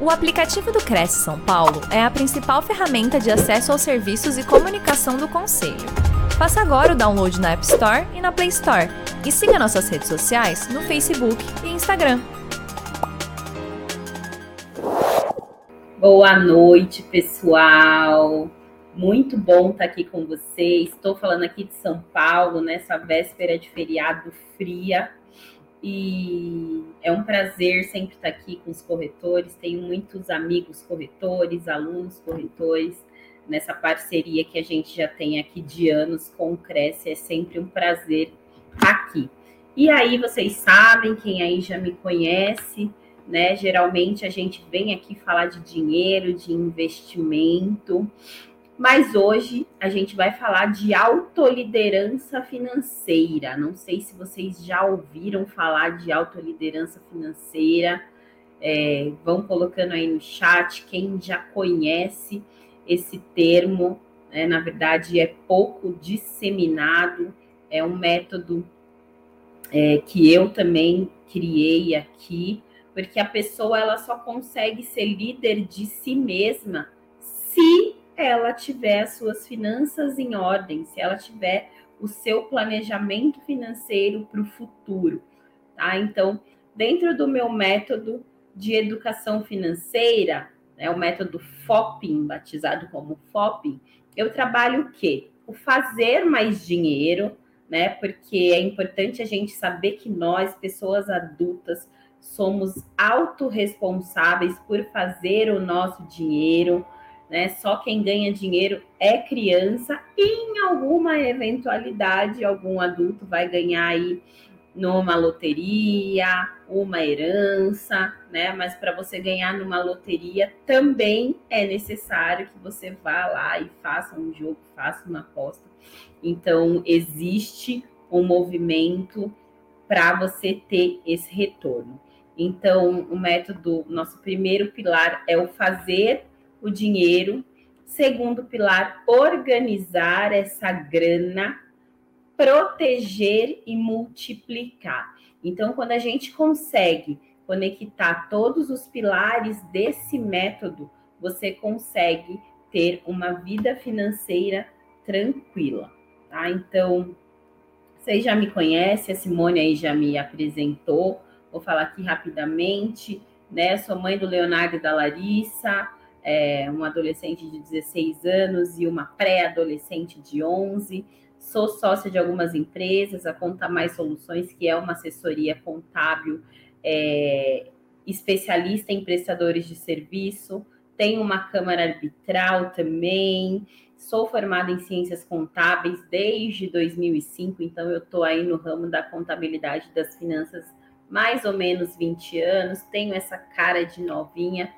O aplicativo do Cresce São Paulo é a principal ferramenta de acesso aos serviços e comunicação do Conselho. Faça agora o download na App Store e na Play Store. E siga nossas redes sociais no Facebook e Instagram. Boa noite, pessoal. Muito bom estar aqui com vocês. Estou falando aqui de São Paulo, nessa véspera de feriado fria e é um prazer sempre estar aqui com os corretores. Tenho muitos amigos corretores, alunos corretores, nessa parceria que a gente já tem aqui de anos com o Cresce. É sempre um prazer estar aqui. E aí, vocês sabem, quem aí já me conhece, né? Geralmente a gente vem aqui falar de dinheiro, de investimento. Mas hoje a gente vai falar de autoliderança financeira. Não sei se vocês já ouviram falar de autoliderança financeira. É, vão colocando aí no chat quem já conhece esse termo. Né? Na verdade, é pouco disseminado. É um método é, que eu também criei aqui, porque a pessoa ela só consegue ser líder de si mesma se ela tiver as suas finanças em ordem, se ela tiver o seu planejamento financeiro para o futuro, tá? Então, dentro do meu método de educação financeira, né, o método FOPING, batizado como FOPING, eu trabalho o quê? O fazer mais dinheiro, né? Porque é importante a gente saber que nós, pessoas adultas, somos autorresponsáveis por fazer o nosso dinheiro, né? Só quem ganha dinheiro é criança e em alguma eventualidade algum adulto vai ganhar aí numa loteria, uma herança, né? Mas para você ganhar numa loteria também é necessário que você vá lá e faça um jogo, faça uma aposta. Então existe um movimento para você ter esse retorno. Então, o método, nosso primeiro pilar é o fazer o dinheiro. Segundo pilar, organizar essa grana, proteger e multiplicar. Então, quando a gente consegue conectar todos os pilares desse método, você consegue ter uma vida financeira tranquila, tá? Então, vocês já me conhecem, a Simone aí já me apresentou. Vou falar aqui rapidamente, né? Sou mãe do Leonardo e da Larissa, é, um adolescente de 16 anos e uma pré-adolescente de 11. Sou sócia de algumas empresas, a Conta Mais Soluções, que é uma assessoria contábil é, especialista em prestadores de serviço. Tenho uma câmara arbitral também. Sou formada em ciências contábeis desde 2005, então eu estou aí no ramo da contabilidade das finanças mais ou menos 20 anos. Tenho essa cara de novinha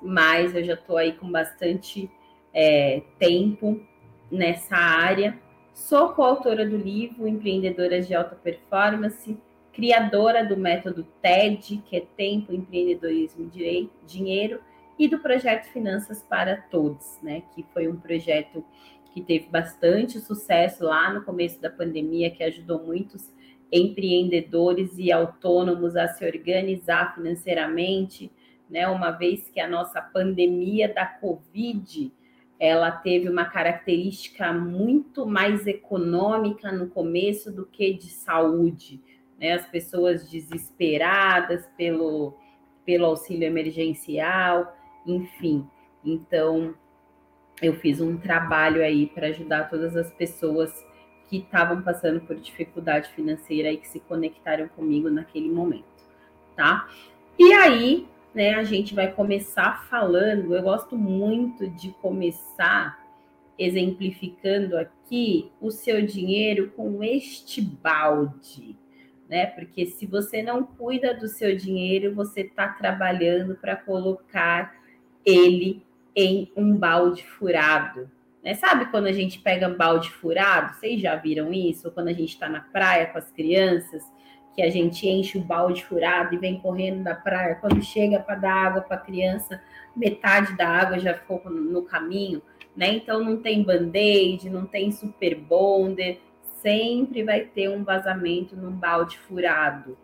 mas eu já estou aí com bastante é, tempo nessa área. Sou coautora do livro Empreendedoras de Alta Performance, criadora do método TED, que é Tempo, Empreendedorismo e Dinheiro, e do projeto Finanças para Todos, né? Que foi um projeto que teve bastante sucesso lá no começo da pandemia, que ajudou muitos empreendedores e autônomos a se organizar financeiramente, né? Uma vez que a nossa pandemia da Covid ela teve uma característica muito mais econômica no começo do que de saúde, né? As pessoas desesperadas pelo, pelo auxílio emergencial, enfim. Então, eu fiz um trabalho aí para ajudar todas as pessoas que estavam passando por dificuldade financeira e que se conectaram comigo naquele momento, tá? E aí, né, a gente vai começar falando. Eu gosto muito de começar exemplificando aqui o seu dinheiro com este balde, né? Porque se você não cuida do seu dinheiro, você está trabalhando para colocar ele em um balde furado. Né? Sabe quando a gente pega balde furado? Vocês já viram isso? Ou quando a gente está na praia com as crianças que a gente enche o balde furado e vem correndo da praia, quando chega para dar água para a criança, metade da água já ficou no caminho, né? Então não tem band-aid, não tem super bonder, sempre vai ter um vazamento num balde furado.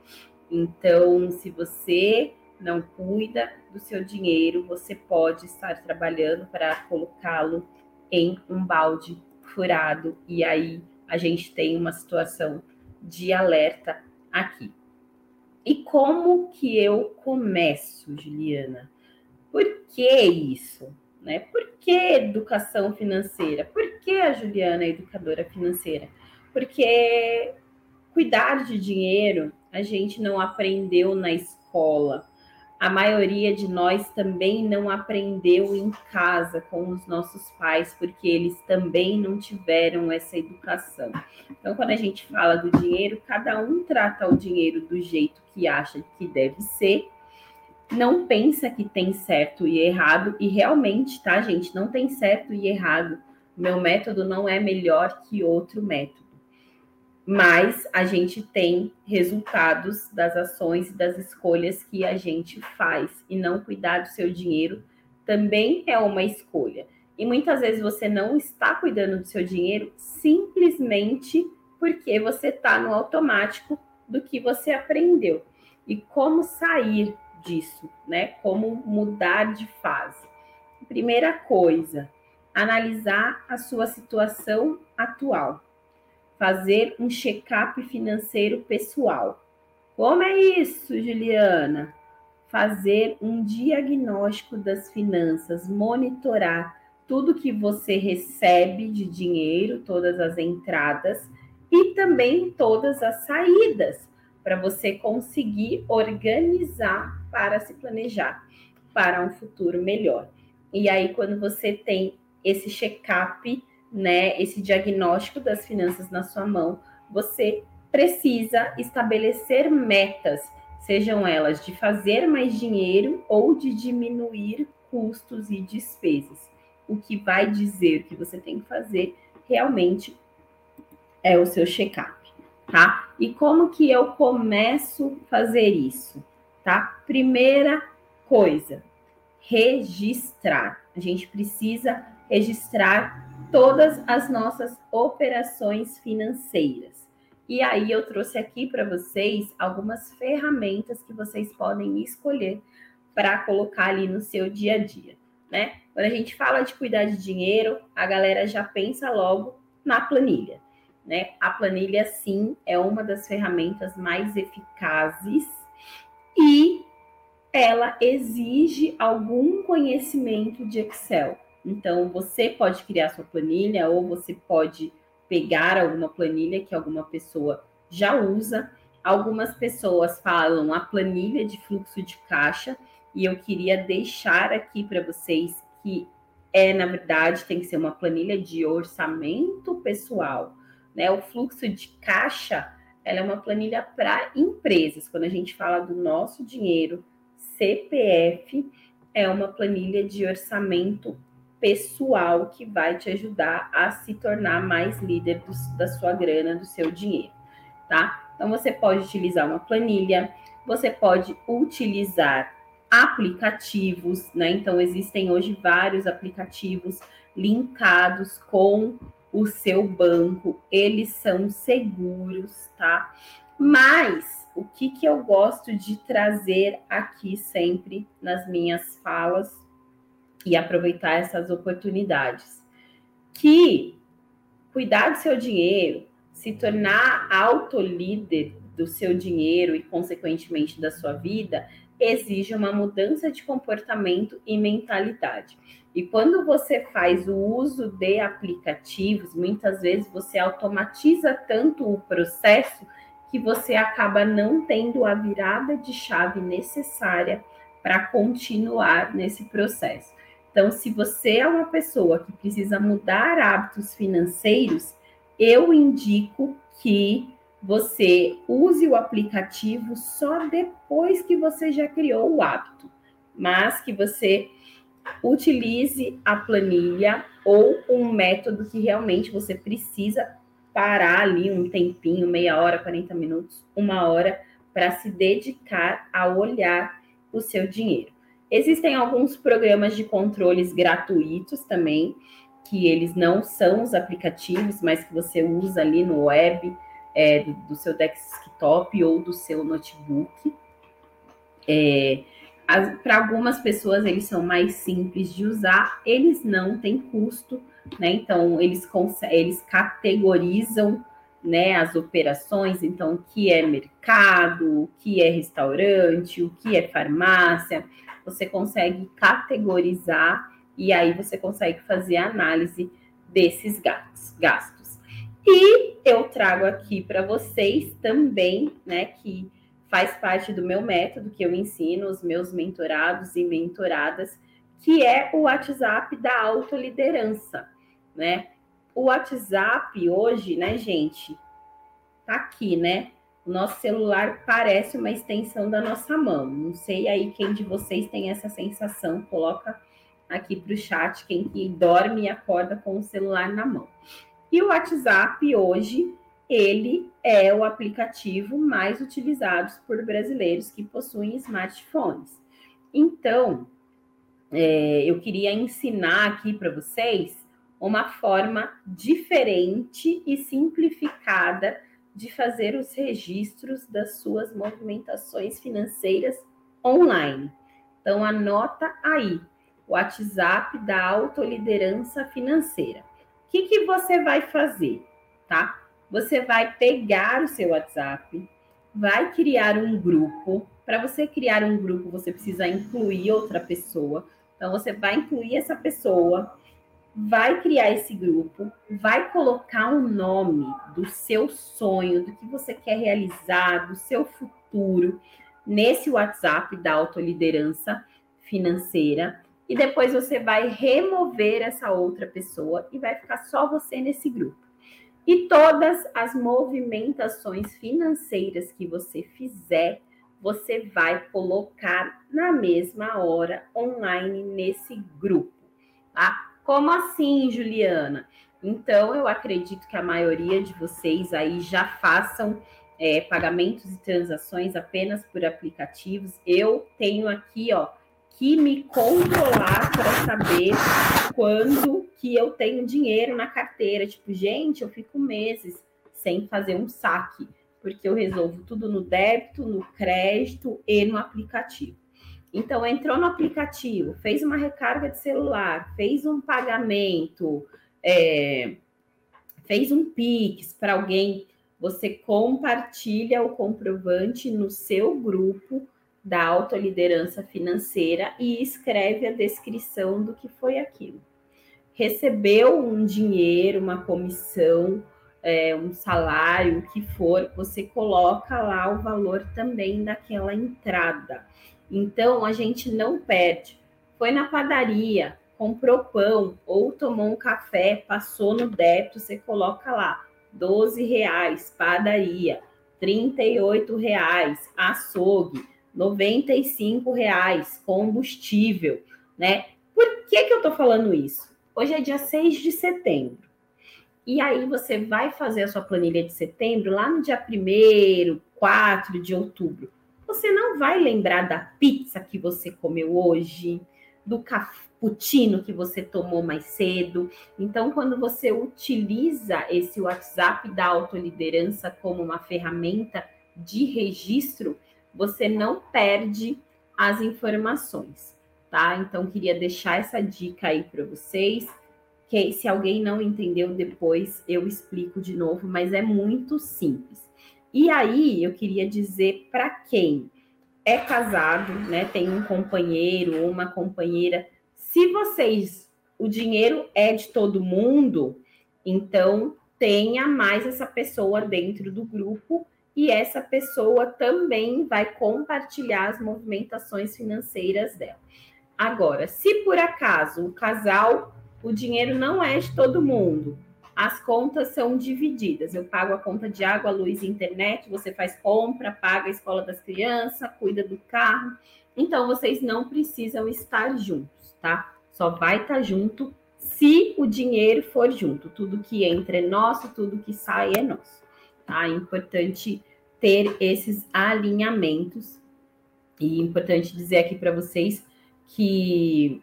Então, se você não cuida do seu dinheiro, você pode estar trabalhando para colocá-lo em um balde furado e aí a gente tem uma situação de alerta aqui. E como que eu começo, Juliana? Por que isso? Né? Por que educação financeira? Por que a Juliana é educadora financeira? Porque cuidar de dinheiro a gente não aprendeu na escola. A maioria de nós também não aprendeu em casa com os nossos pais, porque eles também não tiveram essa educação. Então, quando a gente fala do dinheiro, cada um trata o dinheiro do jeito que acha que deve ser, não pensa que tem certo e errado, e realmente, tá, gente? Não tem certo e errado. Meu método não é melhor que outro método mas a gente tem resultados das ações e das escolhas que a gente faz. E não cuidar do seu dinheiro também é uma escolha. E muitas vezes você não está cuidando do seu dinheiro simplesmente porque você está no automático do que você aprendeu. E como sair disso, né? Como mudar de fase. Primeira coisa, analisar a sua situação atual fazer um check-up financeiro pessoal. Como é isso, Juliana? Fazer um diagnóstico das finanças, monitorar tudo que você recebe de dinheiro, todas as entradas e também todas as saídas, para você conseguir organizar para se planejar para um futuro melhor. E aí, quando você tem esse check-up, né, esse diagnóstico das finanças na sua mão, você precisa estabelecer metas, sejam elas de fazer mais dinheiro ou de diminuir custos e despesas. O que vai dizer que você tem que fazer realmente é o seu check-up, tá? E como que eu começo a fazer isso, tá? Primeira coisa, registrar. A gente precisa registrar todas as nossas operações financeiras. E aí eu trouxe aqui para vocês algumas ferramentas que vocês podem escolher para colocar ali no seu dia a dia, né? Quando a gente fala de cuidar de dinheiro, a galera já pensa logo na planilha, né? A planilha sim é uma das ferramentas mais eficazes e ela exige algum conhecimento de Excel. Então, você pode criar sua planilha ou você pode pegar alguma planilha que alguma pessoa já usa. Algumas pessoas falam a planilha de fluxo de caixa, e eu queria deixar aqui para vocês que é, na verdade, tem que ser uma planilha de orçamento pessoal. Né? O fluxo de caixa ela é uma planilha para empresas. Quando a gente fala do nosso dinheiro, CPF é uma planilha de orçamento pessoal que vai te ajudar a se tornar mais líder do, da sua grana, do seu dinheiro, tá? Então você pode utilizar uma planilha, você pode utilizar aplicativos, né? Então existem hoje vários aplicativos linkados com o seu banco, eles são seguros, tá? Mas o que, que eu gosto de trazer aqui sempre nas minhas falas e aproveitar essas oportunidades. Que cuidar do seu dinheiro, se tornar autolíder do seu dinheiro e, consequentemente, da sua vida, exige uma mudança de comportamento e mentalidade. E quando você faz o uso de aplicativos, muitas vezes você automatiza tanto o processo que você acaba não tendo a virada de chave necessária para continuar nesse processo. Então, se você é uma pessoa que precisa mudar hábitos financeiros, eu indico que você use o aplicativo só depois que você já criou o hábito, mas que você utilize a planilha ou um método que realmente você precisa parar ali um tempinho, meia hora, 40 minutos, uma hora, para se dedicar a olhar o seu dinheiro. Existem alguns programas de controles gratuitos também, que eles não são os aplicativos, mas que você usa ali no web, é, do, do, seu desktop ou do seu notebook. É, Para algumas pessoas eles são mais simples de usar, eles não têm custo, né? Então eles, eles categorizam né, as operações, então o que é mercado, o que é restaurante, o que é farmácia, você consegue categorizar e aí você consegue fazer a análise desses gastos. E eu trago aqui para vocês também, né, que faz parte do meu método que eu ensino os meus mentorados e mentoradas, que é o WhatsApp da autoliderança, né? O WhatsApp hoje, né, gente, tá aqui, né? O nosso celular parece uma extensão da nossa mão. Não sei aí quem de vocês tem essa sensação, coloca aqui para o chat quem que dorme e acorda com o celular na mão. E o WhatsApp hoje, ele é o aplicativo mais utilizado por brasileiros que possuem smartphones. Então, é, eu queria ensinar aqui para vocês uma forma diferente e simplificada de fazer os registros das suas movimentações financeiras online. Então, anota aí, WhatsApp da autoliderança financeira. O que, que você vai fazer, tá? Você vai pegar o seu WhatsApp, vai criar um grupo. Para você criar um grupo, você precisa incluir outra pessoa. Então, você vai incluir essa pessoa, vai criar esse grupo, vai colocar um nome do seu sonho, do que você quer realizar, do seu futuro, nesse WhatsApp da autoliderança financeira e depois você vai remover essa outra pessoa e vai ficar só você nesse grupo. E todas as movimentações financeiras que você fizer, você vai colocar na mesma hora online nesse grupo, tá? Como assim, Juliana? Então, eu acredito que a maioria de vocês aí já façam é, pagamentos e transações apenas por aplicativos. Eu tenho aqui, ó, que me controlar para saber quando que eu tenho dinheiro na carteira. Tipo, gente, eu fico meses sem fazer um saque, porque eu resolvo tudo no débito, no crédito e no aplicativo. Então, entrou no aplicativo, fez uma recarga de celular, fez um pagamento, é, fez um Pix para alguém, você compartilha o comprovante no seu grupo da autoliderança financeira e escreve a descrição do que foi aquilo. Recebeu um dinheiro, uma comissão, é, um salário, o que for, você coloca lá o valor também daquela entrada. Então a gente não perde. Foi na padaria, comprou pão ou tomou um café, passou no débito, você coloca lá 12 reais, padaria, 38 reais, açougue 95 reais combustível, né? Por que, que eu tô falando isso? Hoje é dia 6 de setembro. E aí você vai fazer a sua planilha de setembro lá no dia 1 4 de outubro. Você não vai lembrar da pizza que você comeu hoje, do cappuccino que você tomou mais cedo. Então, quando você utiliza esse WhatsApp da autoliderança como uma ferramenta de registro, você não perde as informações, tá? Então, queria deixar essa dica aí para vocês. Que se alguém não entendeu depois, eu explico de novo, mas é muito simples. E aí, eu queria dizer para quem é casado, né, tem um companheiro ou uma companheira, se vocês o dinheiro é de todo mundo, então tenha mais essa pessoa dentro do grupo e essa pessoa também vai compartilhar as movimentações financeiras dela. Agora, se por acaso o casal, o dinheiro não é de todo mundo, as contas são divididas. Eu pago a conta de água, luz e internet, você faz compra, paga a escola das crianças, cuida do carro. Então, vocês não precisam estar juntos, tá? Só vai estar junto se o dinheiro for junto. Tudo que entra é nosso, tudo que sai é nosso tá? É importante ter esses alinhamentos. E é importante dizer aqui para vocês que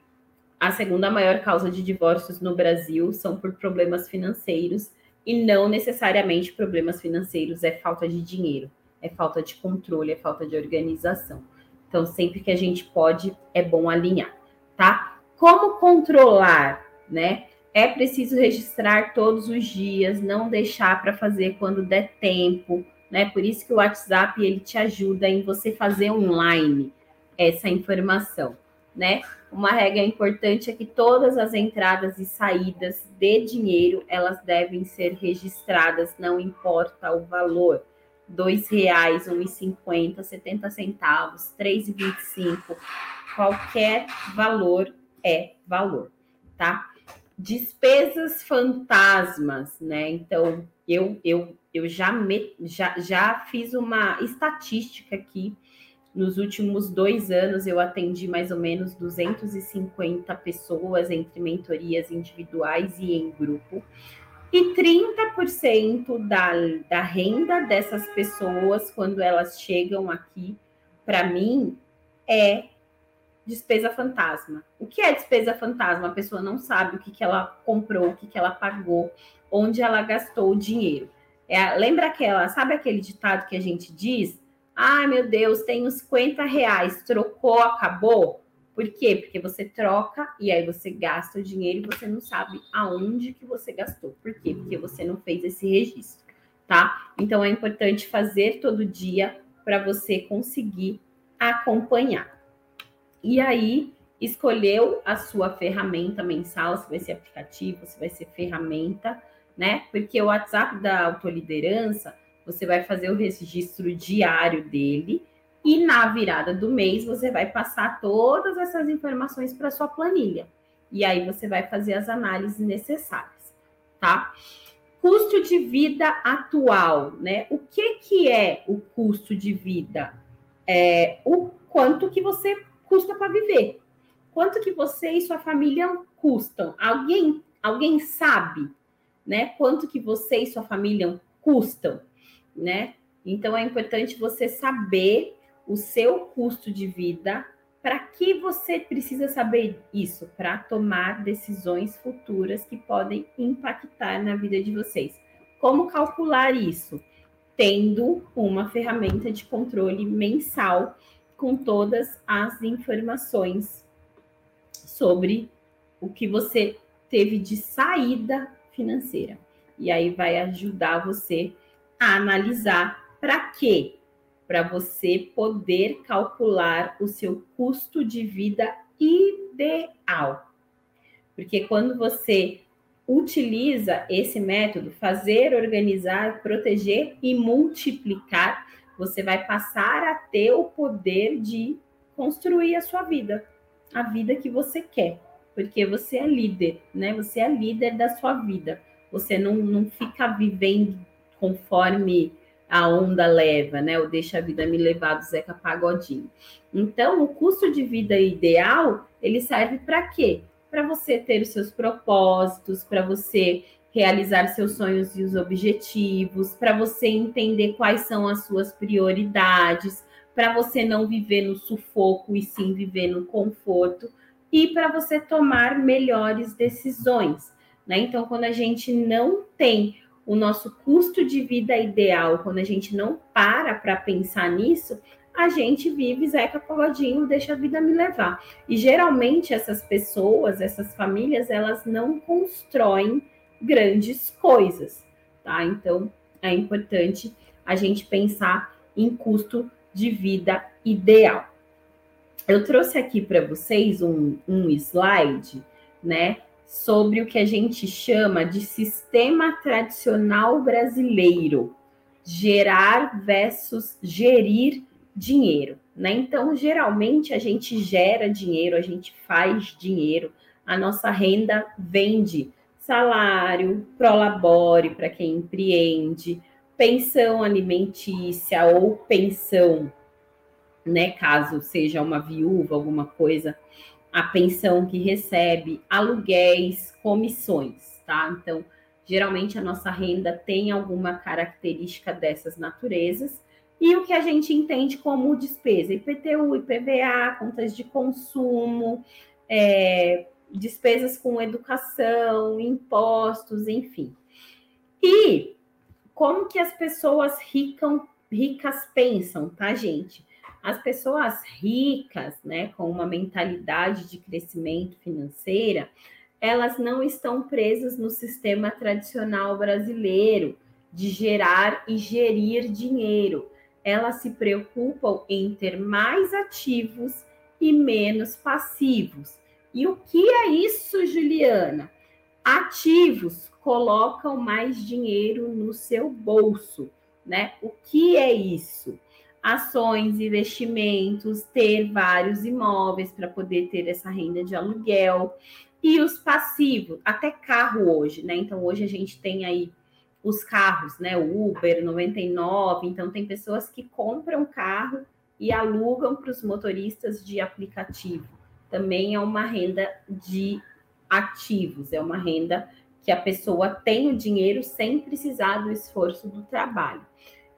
a segunda maior causa de divórcios no Brasil são por problemas financeiros e não necessariamente problemas financeiros, é falta de dinheiro, é falta de controle, é falta de organização. Então, sempre que a gente pode, é bom alinhar, tá? Como controlar, né? É preciso registrar todos os dias, não deixar para fazer quando der tempo, né? Por isso que o WhatsApp ele te ajuda em você fazer online essa informação, né? Uma regra importante é que todas as entradas e saídas de dinheiro elas devem ser registradas, não importa o valor. R$ reais, R$ 1,50, 70 centavos, R$ 3,25, qualquer valor é valor, tá? Despesas fantasmas, né? Então, eu eu, eu já, me, já, já fiz uma estatística aqui nos últimos dois anos, eu atendi mais ou menos 250 pessoas entre mentorias individuais e em grupo. E 30% da, da renda dessas pessoas, quando elas chegam aqui, para mim, é despesa fantasma. O que é despesa fantasma? A pessoa não sabe o que, que ela comprou, o que, que ela pagou, onde ela gastou o dinheiro. É, lembra aquela, sabe aquele ditado que a gente diz? Ai, meu Deus, tenho 50 reais, trocou, acabou? Por quê? Porque você troca e aí você gasta o dinheiro e você não sabe aonde que você gastou. Por quê? Porque você não fez esse registro, tá? Então é importante fazer todo dia para você conseguir acompanhar. E aí, escolheu a sua ferramenta mensal, se vai ser aplicativo, se vai ser ferramenta, né? Porque o WhatsApp da autoliderança, você vai fazer o registro diário dele e na virada do mês você vai passar todas essas informações para sua planilha. E aí você vai fazer as análises necessárias, tá? Custo de vida atual, né? O que que é o custo de vida? É o quanto que você custa para viver. Quanto que você e sua família custam? Alguém alguém sabe, né? Quanto que você e sua família custam, né? Então é importante você saber o seu custo de vida. Para que você precisa saber isso? Para tomar decisões futuras que podem impactar na vida de vocês. Como calcular isso? Tendo uma ferramenta de controle mensal com todas as informações sobre o que você teve de saída financeira. E aí vai ajudar você analisar para quê? para você poder calcular o seu custo de vida ideal. Porque quando você utiliza esse método, fazer, organizar, proteger e multiplicar, você vai passar a ter o poder de construir a sua vida, a vida que você quer, porque você é líder, né? Você é líder da sua vida. Você não, não fica vivendo conforme a onda leva, né? O deixa a vida me levar do Zeca Pagodinho. Então, o custo de vida ideal, ele serve para quê? Para você ter os seus propósitos, para você realizar seus sonhos e os objetivos, para você entender quais são as suas prioridades, para você não viver no sufoco e sim viver no conforto e para você tomar melhores decisões. Né? Então, quando a gente não tem o nosso custo de vida ideal, quando a gente não para para pensar nisso, a gente vive Zeca Pagodinho, deixa a vida me levar. E geralmente essas pessoas, essas famílias, elas não constroem grandes coisas, tá? Então é importante a gente pensar em custo de vida ideal. Eu trouxe aqui para vocês um, um slide, né? Sobre o que a gente chama de sistema tradicional brasileiro, gerar versus gerir dinheiro, né? Então, geralmente a gente gera dinheiro, a gente faz dinheiro, a nossa renda vem de salário, prolabore para quem empreende, pensão alimentícia ou pensão, né, caso seja uma viúva, alguma coisa a pensão que recebe, aluguéis, comissões, tá? Então, geralmente a nossa renda tem alguma característica dessas naturezas. E o que a gente entende como despesa? IPTU, IPVA, contas de consumo, é, despesas com educação, impostos, enfim. E como que as pessoas ricam, ricas pensam, tá, gente? As pessoas ricas, né, com uma mentalidade de crescimento financeira, elas não estão presas no sistema tradicional brasileiro de gerar e gerir dinheiro. Elas se preocupam em ter mais ativos e menos passivos. E o que é isso, Juliana? Ativos colocam mais dinheiro no seu bolso, né? O que é isso? Ações, investimentos, ter vários imóveis para poder ter essa renda de aluguel e os passivos, até carro hoje, né? Então hoje a gente tem aí os carros, né? Uber 99, então tem pessoas que compram carro e alugam para os motoristas de aplicativo. Também é uma renda de ativos, é uma renda que a pessoa tem o dinheiro sem precisar do esforço do trabalho.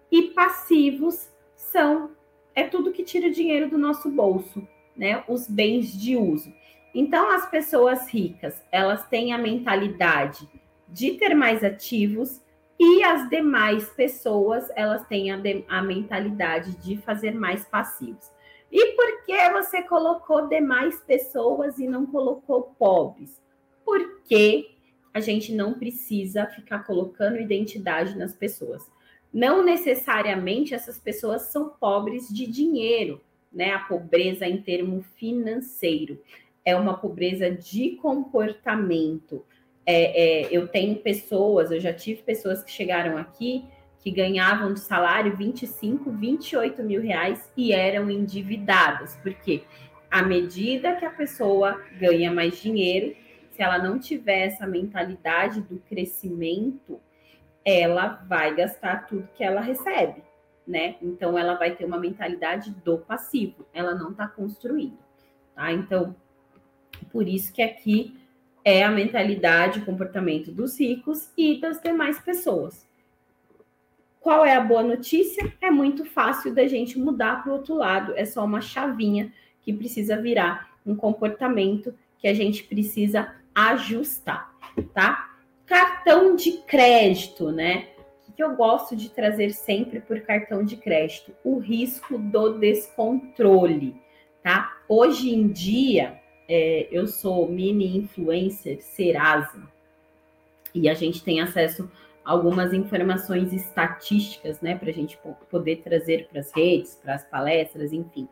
E passivos são é tudo que tira dinheiro do nosso bolso, né? Os bens de uso. Então as pessoas ricas, elas têm a mentalidade de ter mais ativos e as demais pessoas, elas têm a, de, a mentalidade de fazer mais passivos. E por que você colocou demais pessoas e não colocou pobres? Porque a gente não precisa ficar colocando identidade nas pessoas. Não necessariamente essas pessoas são pobres de dinheiro, né? A pobreza em termo financeiro é uma pobreza de comportamento. É, é, eu tenho pessoas, eu já tive pessoas que chegaram aqui que ganhavam de salário 25, 28 mil reais e eram endividadas, porque à medida que a pessoa ganha mais dinheiro, se ela não tiver essa mentalidade do crescimento, ela vai gastar tudo que ela recebe, né? Então ela vai ter uma mentalidade do passivo, ela não está construindo, tá? Então, por isso que aqui é a mentalidade, o comportamento dos ricos e das demais pessoas. Qual é a boa notícia? É muito fácil da gente mudar para o outro lado, é só uma chavinha que precisa virar um comportamento que a gente precisa ajustar, tá? Cartão de crédito, né? O que eu gosto de trazer sempre por cartão de crédito? O risco do descontrole, tá? Hoje em dia, é, eu sou mini influencer Serasa e a gente tem acesso a algumas informações estatísticas, né, para a gente poder trazer para as redes, para as palestras, enfim,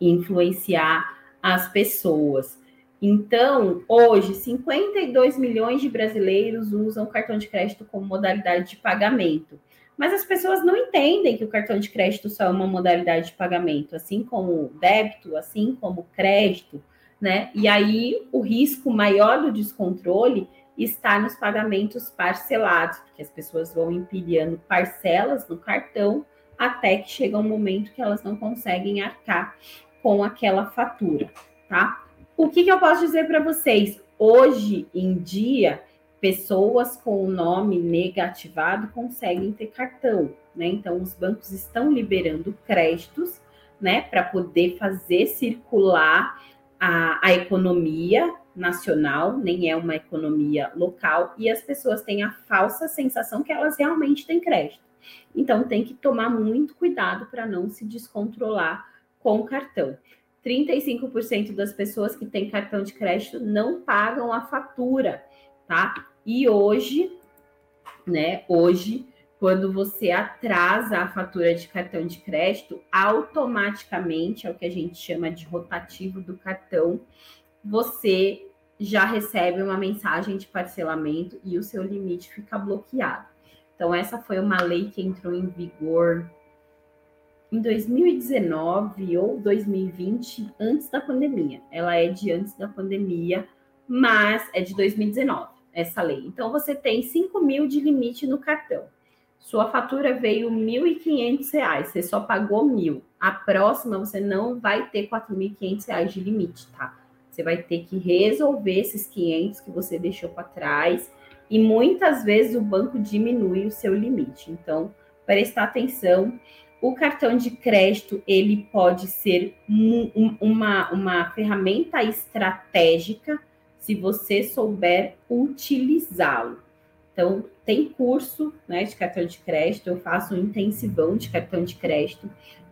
influenciar as pessoas. Então, hoje, 52 milhões de brasileiros usam cartão de crédito como modalidade de pagamento. Mas as pessoas não entendem que o cartão de crédito só é uma modalidade de pagamento, assim como débito, assim como crédito, né? E aí o risco maior do descontrole está nos pagamentos parcelados, porque as pessoas vão empilhando parcelas no cartão até que chega um momento que elas não conseguem arcar com aquela fatura, tá? O que, que eu posso dizer para vocês? Hoje em dia, pessoas com o nome negativado conseguem ter cartão, né? Então, os bancos estão liberando créditos, né, para poder fazer circular a, a economia nacional, nem é uma economia local, e as pessoas têm a falsa sensação que elas realmente têm crédito. Então, tem que tomar muito cuidado para não se descontrolar com o cartão. 35% das pessoas que têm cartão de crédito não pagam a fatura, tá? E hoje, né, hoje, quando você atrasa a fatura de cartão de crédito, automaticamente, é o que a gente chama de rotativo do cartão, você já recebe uma mensagem de parcelamento e o seu limite fica bloqueado. Então, essa foi uma lei que entrou em vigor em 2019 ou 2020, antes da pandemia. Ela é de antes da pandemia, mas é de 2019, essa lei. Então, você tem 5 mil de limite no cartão. Sua fatura veio R$ 1.500, você só pagou mil. A próxima, você não vai ter R$ 4.500 de limite, tá? Você vai ter que resolver esses 500 que você deixou para trás e muitas vezes o banco diminui o seu limite. Então, prestar atenção o cartão de crédito ele pode ser um, uma, uma ferramenta estratégica se você souber utilizá-lo. Então, tem curso né, de cartão de crédito, eu faço um intensivão de cartão de crédito,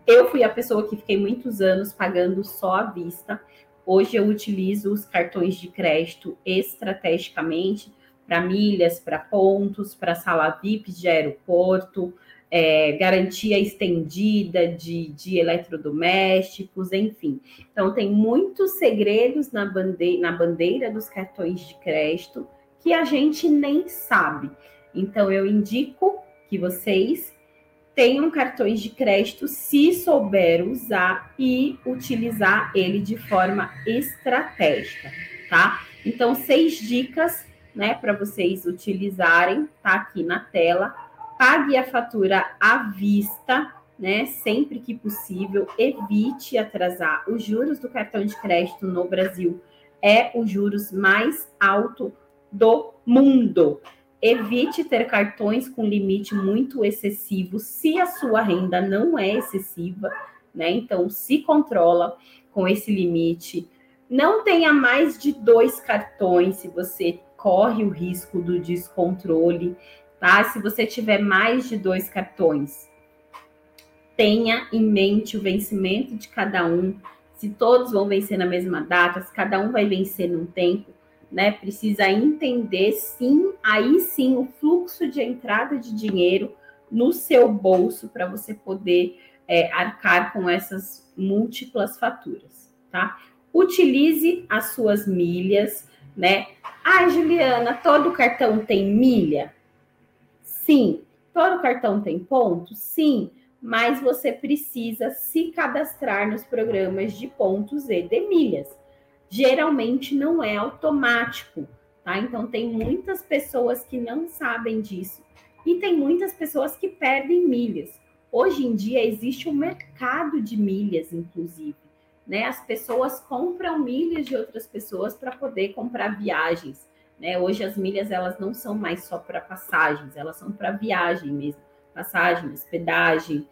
Eu fui a pessoa que fiquei muitos anos pagando só à vista. Hoje eu utilizo os cartões de crédito estrategicamente para milhas, para pontos, para sala VIP de aeroporto, é, garantia estendida de, de eletrodomésticos, enfim. Então, tem muitos segredos na bandeira, na bandeira dos cartões de crédito que a gente nem sabe. Então, eu indico que vocês tenham cartões de crédito se souber usar e utilizar ele de forma estratégica, tá? Então, seis dicas, né, para vocês utilizarem, tá aqui na tela pague a fatura à vista, né? Sempre que possível, evite atrasar. Os juros do cartão de crédito no Brasil é o juros mais alto do mundo. Evite ter cartões com limite muito excessivo se a sua renda não é excessiva, né? Então, se controla com esse limite. Não tenha mais de dois cartões se você corre o risco do descontrole tá? Se você tiver mais de dois cartões, tenha em mente o vencimento de cada um. Se todos vão vencer na mesma data, se cada um vai vencer num tempo, né? Precisa entender sim, aí sim, o fluxo de entrada de dinheiro no seu bolso para você poder é, arcar com essas múltiplas faturas, tá? Utilize as suas milhas, né? Ah, Juliana, todo cartão tem milha? Sim. Todo cartão tem pontos? Sim. Mas você precisa se cadastrar nos programas de pontos e de milhas. Geralmente não é automático, tá? Então tem muitas pessoas que não sabem disso. E tem muitas pessoas que perdem milhas. Hoje em dia existe um mercado de milhas, inclusive. Né? As pessoas compram milhas de outras pessoas para poder comprar viagens. Né? Hoje as milhas elas não são mais só para passagens, elas são para viagem mesmo, passagem, hospedagem,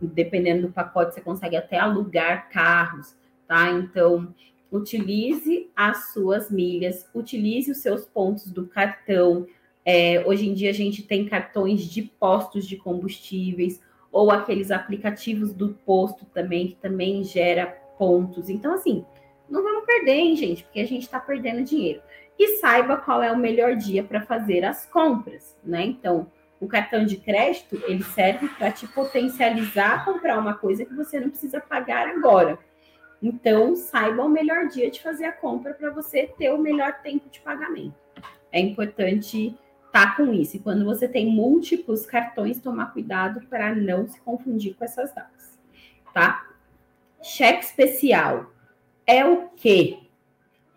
dependendo do pacote você consegue até alugar carros, tá? Então utilize as suas milhas, utilize os seus pontos do cartão. É, hoje em dia a gente tem cartões de postos de combustíveis ou aqueles aplicativos do posto também que também gera pontos. Então assim, não vamos perder, hein, gente, porque a gente está perdendo dinheiro e saiba qual é o melhor dia para fazer as compras, né? Então, o cartão de crédito, ele serve para te potencializar comprar uma coisa que você não precisa pagar agora. Então, saiba o melhor dia de fazer a compra para você ter o melhor tempo de pagamento. É importante estar tá com isso. E quando você tem múltiplos cartões, tomar cuidado para não se confundir com essas datas, tá? Cheque especial é o quê?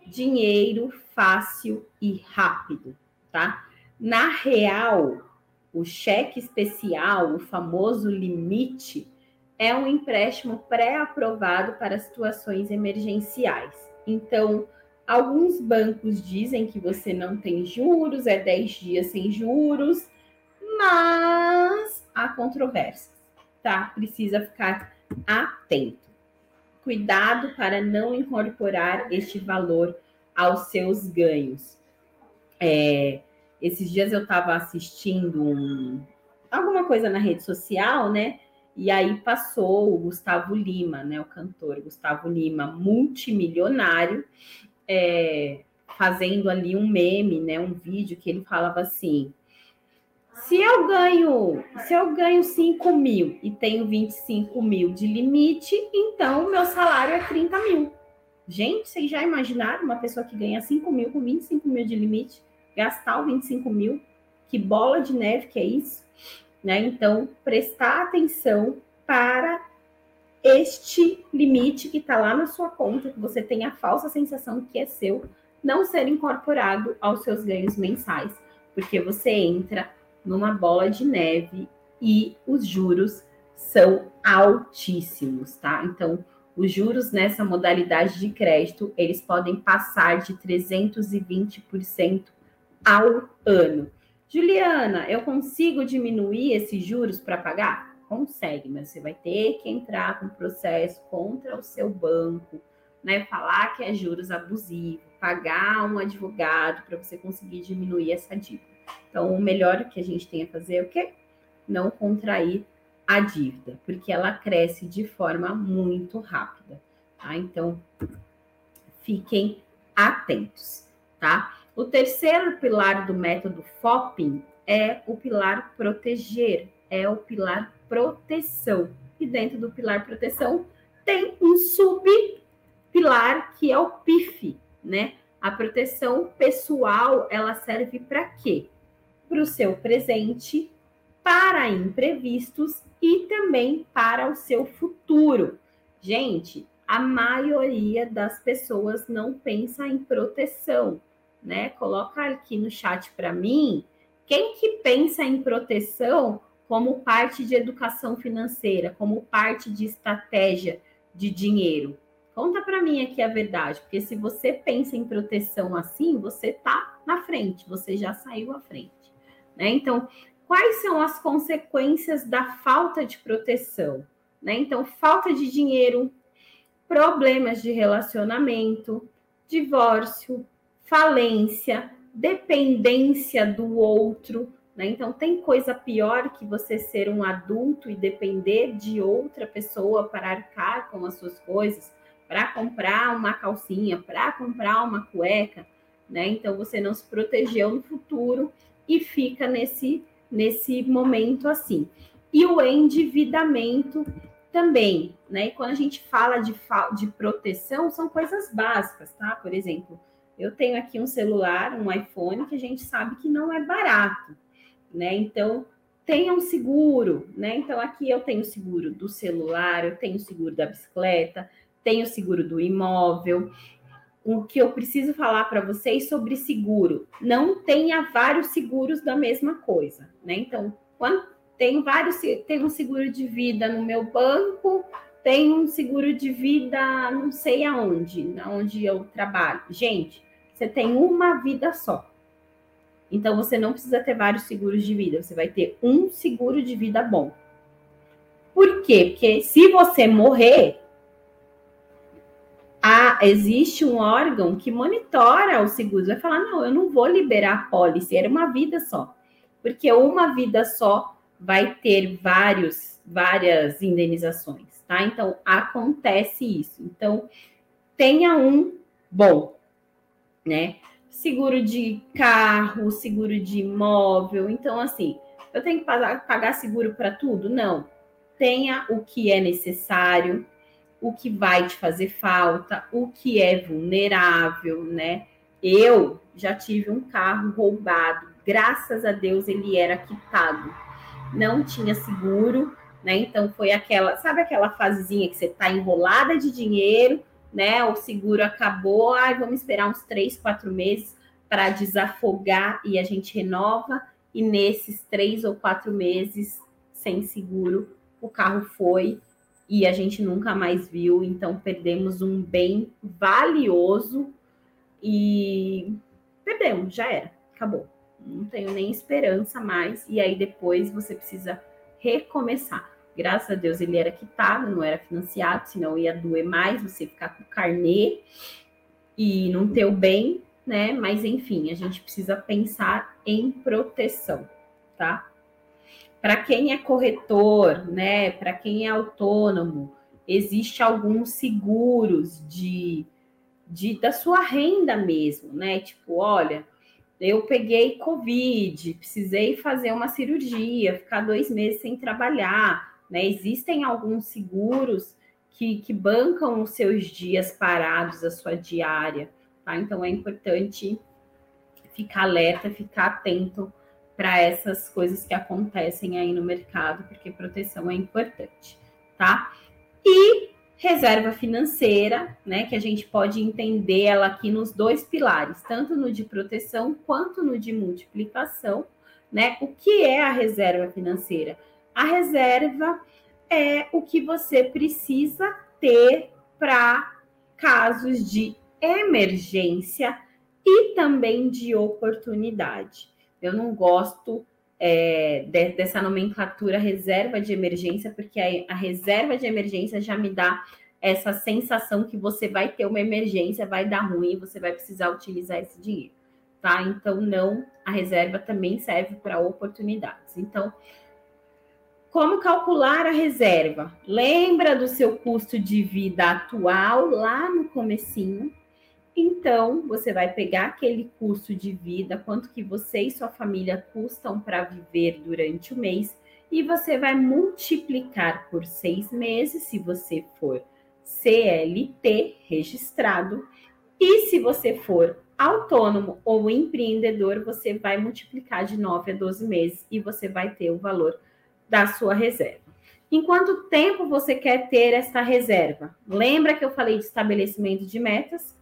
Dinheiro fácil e rápido, tá? Na real, o cheque especial, o famoso limite, é um empréstimo pré-aprovado para situações emergenciais. Então, alguns bancos dizem que você não tem juros, é 10 dias sem juros, mas há controvérsias, tá? Precisa ficar atento. Cuidado para não incorporar este valor aos seus ganhos. É, esses dias eu estava assistindo um, alguma coisa na rede social, né? E aí passou o Gustavo Lima, né? O cantor Gustavo Lima, multimilionário, é, fazendo ali um meme, né? Um vídeo que ele falava assim: se eu ganho, se eu ganho 5 mil e tenho 25 mil de limite, então meu salário é 30 mil. Gente, vocês já imaginaram uma pessoa que ganha 5 mil com 25 mil de limite, gastar o 25 mil? Que bola de neve que é isso? Né? Então, prestar atenção para este limite que está lá na sua conta, que você tem a falsa sensação que é seu, não ser incorporado aos seus ganhos mensais, porque você entra numa bola de neve e os juros são altíssimos, tá? Então, os juros nessa modalidade de crédito, eles podem passar de 320% ao ano. Juliana, eu consigo diminuir esses juros para pagar? Consegue, mas você vai ter que entrar com processo contra o seu banco, né? Falar que é juros abusivos, pagar um advogado para você conseguir diminuir essa dívida. Então, o melhor que a gente tem a fazer é o quê? Não contrair a dívida, porque ela cresce de forma muito rápida, tá? Então, fiquem atentos, tá? O terceiro pilar do método FOPING é o pilar proteger, é o pilar proteção. E dentro do pilar proteção tem um subpilar que é o PIF, né? A proteção pessoal, ela serve para quê? Para o seu presente, para imprevistos e também para o seu futuro. Gente, a maioria das pessoas não pensa em proteção, né? Coloca aqui no chat para mim, quem que pensa em proteção como parte de educação financeira, como parte de estratégia de dinheiro? Conta para mim aqui a verdade, porque se você pensa em proteção assim, você tá na frente, você já saiu à frente, né? Então, quais são as consequências da falta de proteção? Né? Então, falta de dinheiro, problemas de relacionamento, divórcio, falência, dependência do outro. Né? Então, tem coisa pior que você ser um adulto e depender de outra pessoa para arcar com as suas coisas, para comprar uma calcinha, para comprar uma cueca. Né? Então, você não se protegeu no futuro e fica nesse nesse momento assim. E o endividamento também, né? E quando a gente fala de, de proteção, são coisas básicas, tá? Por exemplo, eu tenho aqui um celular, um iPhone, que a gente sabe que não é barato, né? Então, tenha um seguro, né? Então, aqui eu tenho seguro do celular, eu tenho seguro da bicicleta, tenho seguro do imóvel, o que eu preciso falar para vocês sobre seguro. Não tenha vários seguros da mesma coisa, né? Então, quando tem vários, tem um seguro de vida no meu banco, tem um seguro de vida não sei aonde, onde eu trabalho. Gente, você tem uma vida só. Então você não precisa ter vários seguros de vida, você vai ter um seguro de vida bom. Por quê? Porque se você morrer, existe um órgão que monitora os seguros, vai falar: não, eu não vou liberar a pólice, era uma vida só. Porque uma vida só vai ter vários, várias indenizações, tá? Então, acontece isso. Então, tenha um bom, né? Seguro de carro, seguro de imóvel. Então, assim, eu tenho que pagar seguro para tudo? Não. Tenha o que é necessário o que vai te fazer falta, o que é vulnerável, né? Eu já tive um carro roubado, graças a Deus ele era quitado, não tinha seguro, né? Então foi aquela, sabe aquela fasezinha que você tá enrolada de dinheiro, né? O seguro acabou, ai, vamos esperar uns três, quatro meses para desafogar e a gente renova. E nesses três ou quatro meses sem seguro, o carro foi e a gente nunca mais viu, então perdemos um bem valioso e perdemos, já era, acabou. Não tenho nem esperança mais, e aí depois você precisa recomeçar. Graças a Deus ele era quitado, não era financiado, senão ia doer mais você ficar com carnê e não ter o bem, né? Mas enfim, a gente precisa pensar em proteção, tá? Para quem é corretor, né, para quem é autônomo, existe alguns seguros de, de da sua renda mesmo, né? Tipo, olha, eu peguei Covid, precisei fazer uma cirurgia, ficar dois meses sem trabalhar, né? Existem alguns seguros que, que bancam os seus dias parados, a sua diária, tá? Então é importante ficar alerta, ficar atento para essas coisas que acontecem aí no mercado, porque proteção é importante, tá? E reserva financeira, né, que a gente pode entender ela aqui nos dois pilares, tanto no de proteção quanto no de multiplicação, né? O que é a reserva financeira? A reserva é o que você precisa ter para casos de emergência e também de oportunidade. Eu não gosto é, de, dessa nomenclatura reserva de emergência, porque a, a reserva de emergência já me dá essa sensação que você vai ter uma emergência, vai dar ruim, você vai precisar utilizar esse dinheiro, tá? Então, não, a reserva também serve para oportunidades. Então, como calcular a reserva? Lembra do seu custo de vida atual lá no comecinho? Então, você vai pegar aquele custo de vida, quanto que você e sua família custam para viver durante o mês, e você vai multiplicar por seis meses, se você for CLT registrado, e se você for autônomo ou empreendedor, você vai multiplicar de 9 a 12 meses e você vai ter o valor da sua reserva. Em quanto tempo você quer ter essa reserva? Lembra que eu falei de estabelecimento de metas?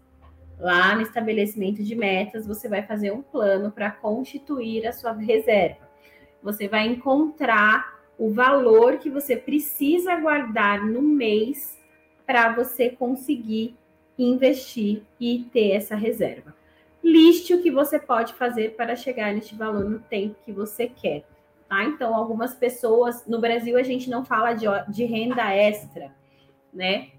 Lá no estabelecimento de metas, você vai fazer um plano para constituir a sua reserva. Você vai encontrar o valor que você precisa guardar no mês para você conseguir investir e ter essa reserva. Liste o que você pode fazer para chegar neste valor no tempo que você quer. Tá? Então, algumas pessoas no Brasil a gente não fala de, de renda extra, né?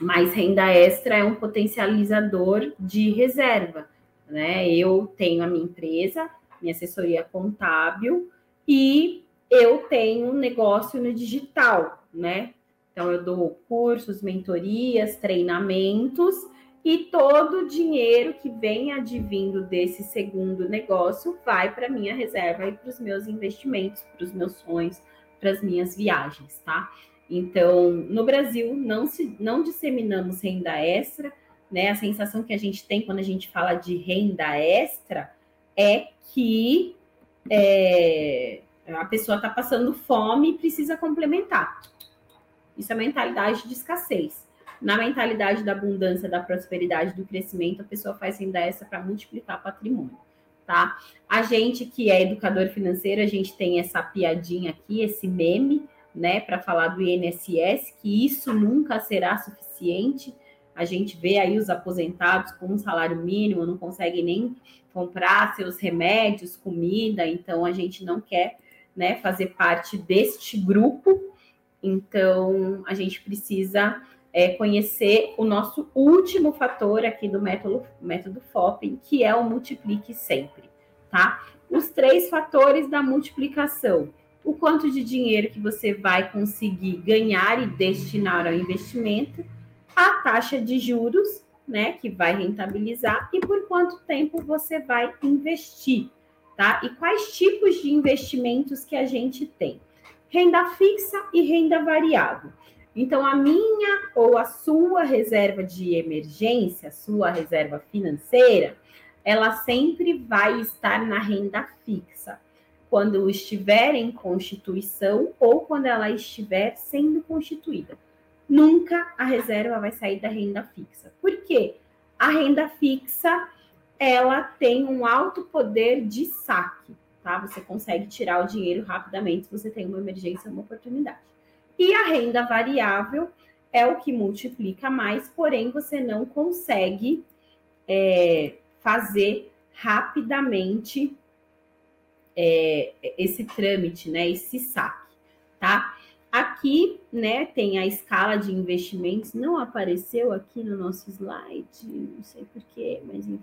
Mas renda extra é um potencializador de reserva, né? Eu tenho a minha empresa, minha assessoria contábil e eu tenho um negócio no digital, né? Então eu dou cursos, mentorias, treinamentos e todo o dinheiro que vem advindo desse segundo negócio vai para minha reserva e para os meus investimentos, para os meus sonhos, para as minhas viagens, tá? Então, no Brasil não se não disseminamos renda extra, né? A sensação que a gente tem quando a gente fala de renda extra é que é, a pessoa está passando fome e precisa complementar. Isso é mentalidade de escassez na mentalidade da abundância, da prosperidade, do crescimento, a pessoa faz renda extra para multiplicar patrimônio, tá? A gente que é educador financeiro, a gente tem essa piadinha aqui, esse meme, né, para falar do INSS, que isso nunca será suficiente. A gente vê aí os aposentados com um salário mínimo, não conseguem nem comprar seus remédios, comida, então a gente não quer, né, fazer parte deste grupo. Então, a gente precisa é, conhecer o nosso último fator aqui do método, método FOP, que é o multiplique sempre, tá? Os três fatores da multiplicação. O quanto de dinheiro que você vai conseguir ganhar e destinar ao investimento, a taxa de juros, né, que vai rentabilizar e por quanto tempo você vai investir, tá? E quais tipos de investimentos que a gente tem? Renda fixa e renda variável. Então, a minha ou a sua reserva de emergência, sua reserva financeira, ela sempre vai estar na renda fixa, quando estiver em constituição ou quando ela estiver sendo constituída. Nunca a reserva vai sair da renda fixa. Por quê? A renda fixa, ela tem um alto poder de saque, tá? Você consegue tirar o dinheiro rapidamente se você tem uma emergência, uma oportunidade. E a renda variável é o que multiplica mais, porém você não consegue é, fazer rapidamente é, esse trâmite, né? Esse saque, tá? Aqui, né, tem a escala de investimentos, não apareceu aqui no nosso slide, não sei porquê, mas enfim,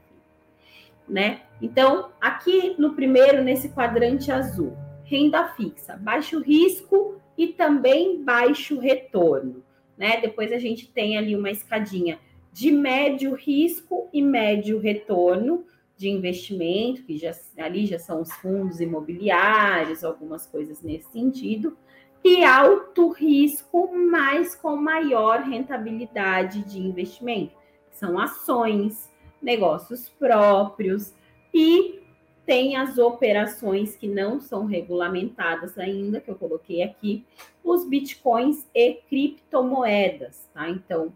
né? Então, aqui no primeiro, nesse quadrante azul, renda fixa, baixo risco e também baixo retorno. Né? Depois a gente tem ali uma escadinha de médio risco e médio retorno de investimento, que já, ali já são os fundos imobiliários, algumas coisas nesse sentido, e alto risco, mas com maior rentabilidade de investimento, são ações, negócios próprios e tem as operações que não são regulamentadas ainda, que eu coloquei aqui, os bitcoins e criptomoedas, tá? Então,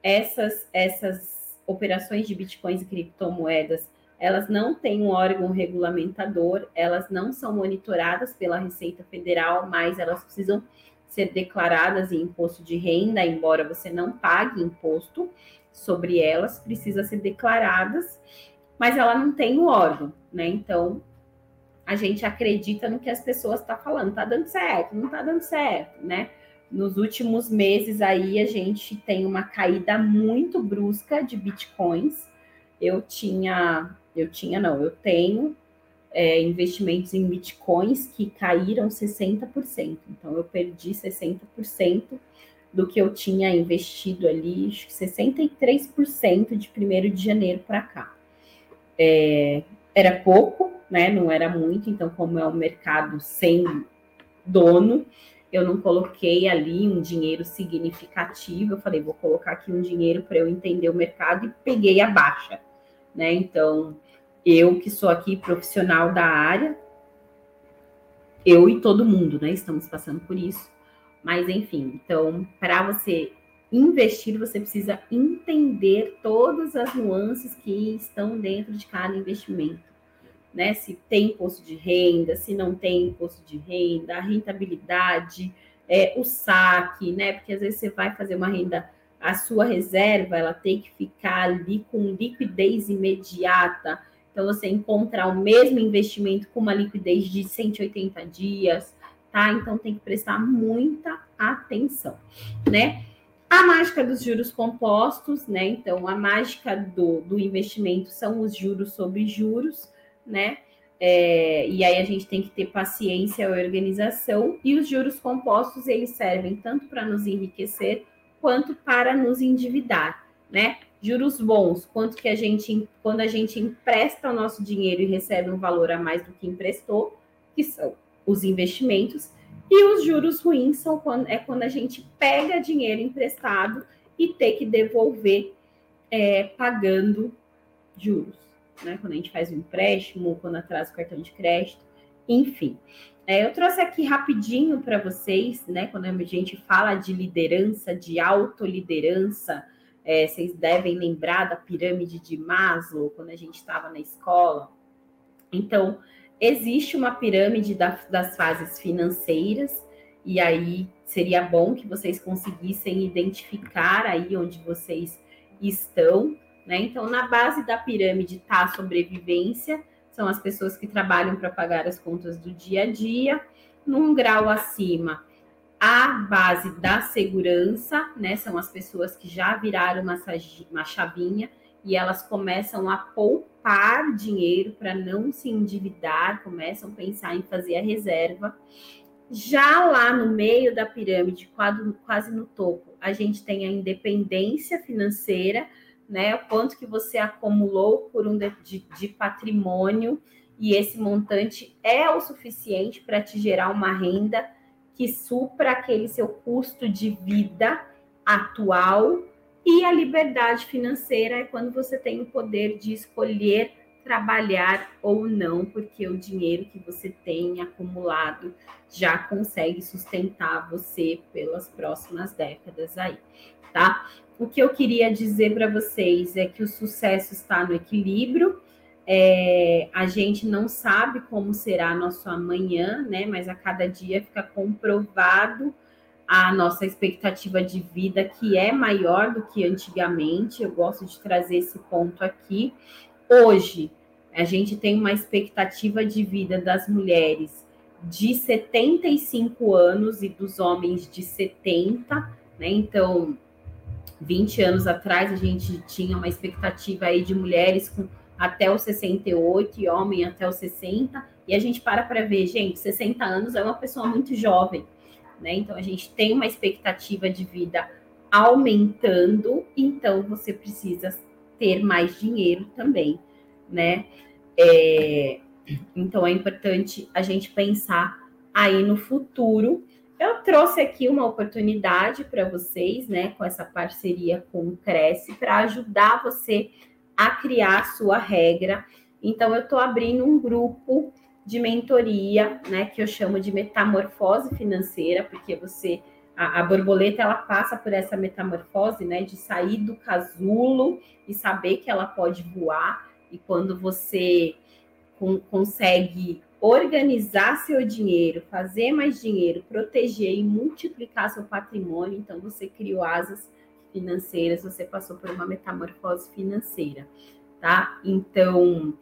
essas, essas operações de bitcoins e criptomoedas, elas não têm um órgão regulamentador, elas não são monitoradas pela Receita Federal, mas elas precisam ser declaradas em imposto de renda, embora você não pague imposto sobre elas, precisa ser declaradas mas ela não tem o órgão, né? Então, a gente acredita no que as pessoas estão tá falando, tá dando certo, não tá dando certo, né? Nos últimos meses aí a gente tem uma caída muito brusca de bitcoins. Eu tinha, eu tinha não, eu tenho é, investimentos em bitcoins que caíram 60%. Então, eu perdi 60% do que eu tinha investido ali, 63% de 1 de janeiro para cá. É, era pouco, né? Não era muito, então, como é um mercado sem dono, eu não coloquei ali um dinheiro significativo. Eu falei, vou colocar aqui um dinheiro para eu entender o mercado e peguei a baixa, né? Então, eu que sou aqui profissional da área, eu e todo mundo, né? Estamos passando por isso. Mas enfim, então, para você investir, você precisa entender todas as nuances que estão dentro de cada investimento. Né? Se tem imposto de renda, se não tem imposto de renda, a rentabilidade, é, o saque, né? Porque às vezes você vai fazer uma renda, a sua reserva ela tem que ficar ali com liquidez imediata. Então, você encontrar o mesmo investimento com uma liquidez de 180 dias, tá? Então tem que prestar muita atenção, né? A mágica dos juros compostos, né? Então, a mágica do, do investimento são os juros sobre juros, né? É, e aí a gente tem que ter paciência e organização. E os juros compostos, eles servem tanto para nos enriquecer quanto para nos endividar, né? Juros bons, quanto que a gente, quando a gente empresta o nosso dinheiro e recebe um valor a mais do que emprestou, que são os investimentos, e os juros ruins são quando, é quando a gente pega dinheiro emprestado e tem que devolver é, pagando juros. Né? Quando a gente faz um empréstimo, quando atrasa o cartão de crédito, enfim. É, eu trouxe aqui rapidinho para vocês, né? Quando a gente fala de liderança, de autoliderança, é, vocês devem lembrar da pirâmide de Maslow, quando a gente estava na escola. Então, Existe uma pirâmide da, das fases financeiras, e aí seria bom que vocês conseguissem identificar aí onde vocês estão, né? Então, na base da pirâmide está a sobrevivência, são as pessoas que trabalham para pagar as contas do dia a dia. Num grau acima, a base da segurança, né? São as pessoas que já viraram uma, uma chavinha e elas começam a poupar dinheiro para não se endividar, começam a pensar em fazer a reserva. Já lá no meio da pirâmide, quase, no topo, a gente tem a independência financeira, né? O quanto que você acumulou por um de, de, de patrimônio e esse montante é o suficiente para te gerar uma renda que supra aquele seu custo de vida atual e a liberdade financeira é quando você tem o poder de escolher trabalhar ou não, porque o dinheiro que você tem acumulado já consegue sustentar você pelas próximas décadas aí, tá? O que eu queria dizer para vocês é que o sucesso está no equilíbrio. É, a gente não sabe como será nosso amanhã, né? Mas a cada dia fica comprovado a nossa expectativa de vida, que é maior do que antigamente. Eu gosto de trazer esse ponto aqui. Hoje, a gente tem uma expectativa de vida das mulheres de 75 anos e dos homens de 70, né? Então, 20 anos atrás, a gente tinha uma expectativa aí de mulheres com até os 68 e homem até os 60, e a gente para para ver, gente, 60 anos é uma pessoa muito jovem né? Então a gente tem uma expectativa de vida aumentando, então você precisa ter mais dinheiro também, né? É, então é importante a gente pensar aí no futuro. Eu trouxe aqui uma oportunidade para vocês, né, com essa parceria com o Cresce, para ajudar você a criar a sua regra. Então, eu estou abrindo um grupo de mentoria, né, que eu chamo de metamorfose financeira, porque você a, a, borboleta ela passa por essa metamorfose, né, de sair do casulo e saber que ela pode voar. E quando você com, consegue organizar seu dinheiro, fazer mais dinheiro, proteger e multiplicar seu patrimônio, então você criou asas financeiras, você passou por uma metamorfose financeira, tá? Então,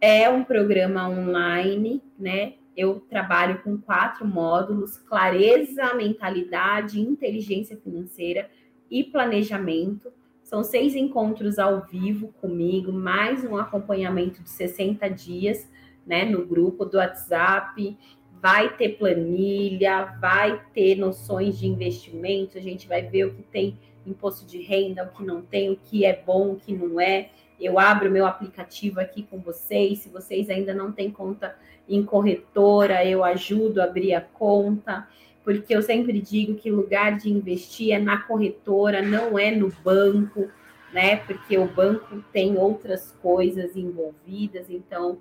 é um programa online, né? Eu trabalho com quatro módulos: clareza, mentalidade, inteligência financeira e planejamento. São seis encontros ao vivo comigo, mais um acompanhamento de 60 dias. né, no grupo do WhatsApp. Vai ter planilha, vai ter noções de investimento, a gente vai ver o que tem imposto de renda, o que não tem, o que é bom, o que não é. Eu abro meu aplicativo aqui com vocês. Se vocês ainda não têm conta em corretora, eu ajudo a abrir a conta, porque eu sempre digo que lugar de investir é na corretora, não é no banco, né? Porque o banco tem outras coisas envolvidas, então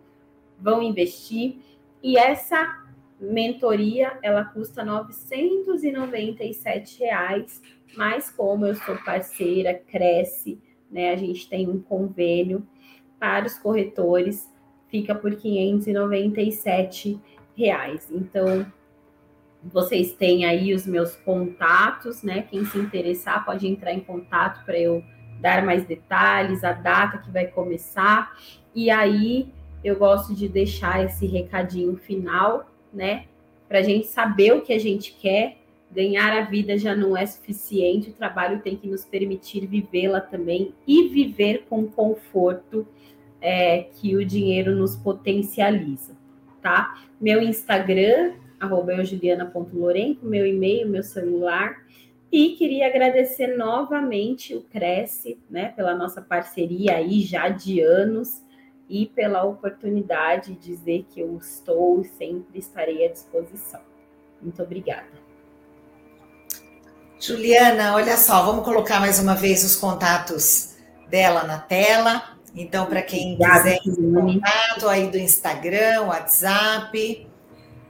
vão investir. E essa mentoria, ela custa 997 reais mas como eu sou parceira, cresce, né? A gente tem um convênio para os corretores, fica por 597 reais. Então, vocês têm aí os meus contatos, né? Quem se interessar pode entrar em contato para eu dar mais detalhes, a data que vai começar. E aí eu gosto de deixar esse recadinho final, né? Para a gente saber o que a gente quer Ganhar a vida já não é suficiente, o trabalho tem que nos permitir vivê-la também e viver com conforto é, que o dinheiro nos potencializa, tá? Meu Instagram, arroba meu e-mail, meu celular. E queria agradecer novamente o Cresce, né, pela nossa parceria aí já de anos e pela oportunidade de dizer que eu estou e sempre estarei à disposição. Muito obrigada. Juliana, olha só, vamos colocar mais uma vez os contatos dela na tela. Então, para quem quiser contato aí do Instagram, WhatsApp.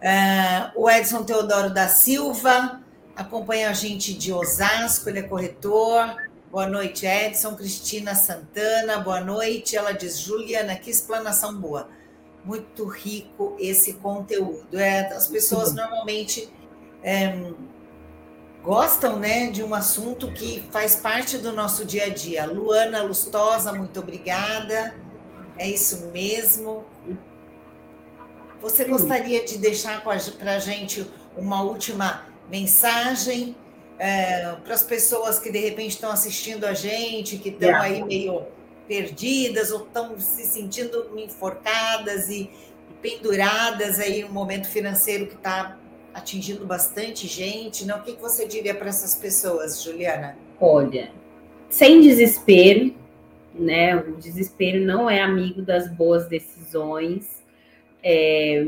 Uh, o Edson Teodoro da Silva acompanha a gente de Osasco, ele é corretor. Boa noite, Edson. Cristina Santana, boa noite. Ela diz: Juliana, que explanação boa. Muito rico esse conteúdo. É, as pessoas normalmente. É, gostam né, de um assunto que faz parte do nosso dia a dia. Luana Lustosa, muito obrigada. É isso mesmo. Você gostaria de deixar para a gente uma última mensagem é, para as pessoas que de repente estão assistindo a gente, que estão aí meio perdidas ou estão se sentindo enforcadas e, e penduradas aí no momento financeiro que está atingindo bastante gente, não? O que, você diria para essas pessoas, Juliana? Olha, sem desespero, né? O desespero não é amigo das boas decisões. É,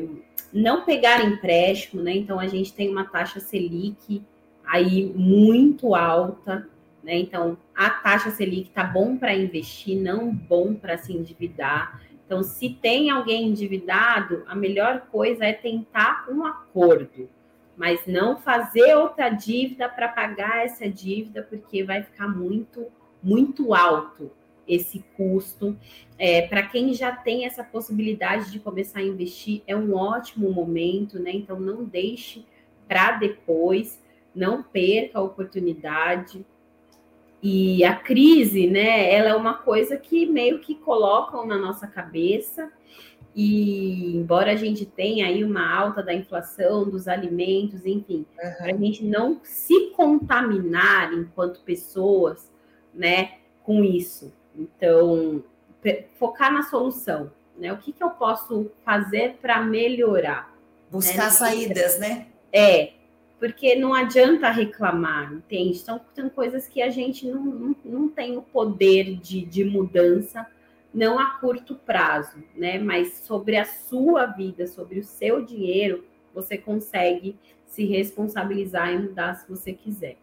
não pegar empréstimo, né? Então a gente tem uma taxa Selic aí muito alta, né? Então a taxa Selic tá bom para investir, não bom para se endividar. Então, se tem alguém endividado, a melhor coisa é tentar um acordo, mas não fazer outra dívida para pagar essa dívida, porque vai ficar muito, muito alto esse custo. É, para quem já tem essa possibilidade de começar a investir, é um ótimo momento, né? Então, não deixe para depois, não perca a oportunidade. E a crise, né, ela é uma coisa que meio que colocam na nossa cabeça. E embora a gente tenha aí uma alta da inflação dos alimentos, enfim, uhum. para a gente não se contaminar enquanto pessoas, né, com isso. Então, focar na solução, né? O que, que eu posso fazer para melhorar? Buscar né? saídas, né? É, porque não adianta reclamar, entende? Então, tem coisas que a gente não, não, não tem o poder de, de mudança, não a curto prazo, né? Mas sobre a sua vida, sobre o seu dinheiro, você consegue se responsabilizar e mudar se você quiser.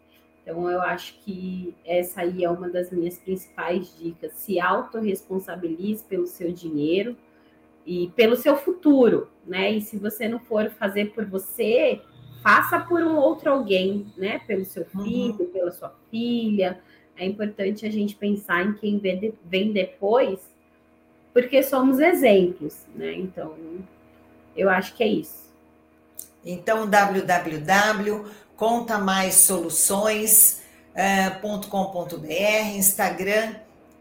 Então, eu acho que essa aí é uma das minhas principais dicas. Se autorresponsabilize pelo seu dinheiro e pelo seu futuro, né? E se você não for fazer por você, faça por um outro alguém, né? Pelo seu uhum. filho, uhum. pela sua filha. É importante a gente pensar em quem vem depois, porque somos exemplos, né? Então, eu acho que é isso. Então, www.contamaissoluções.com.br, Instagram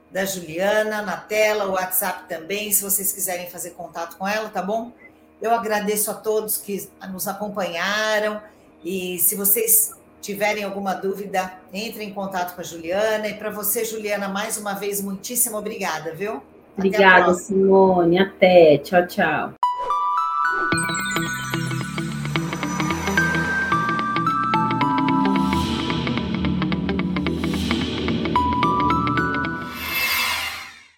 da Juliana na tela, o WhatsApp também, se vocês quiserem fazer contato com ela, tá bom? Eu agradeço a todos que nos acompanharam e se vocês tiverem alguma dúvida, entrem em contato com a Juliana. E para você, Juliana, mais uma vez, muitíssimo obrigada, viu? Obrigada, Simone. Até. Tchau, tchau.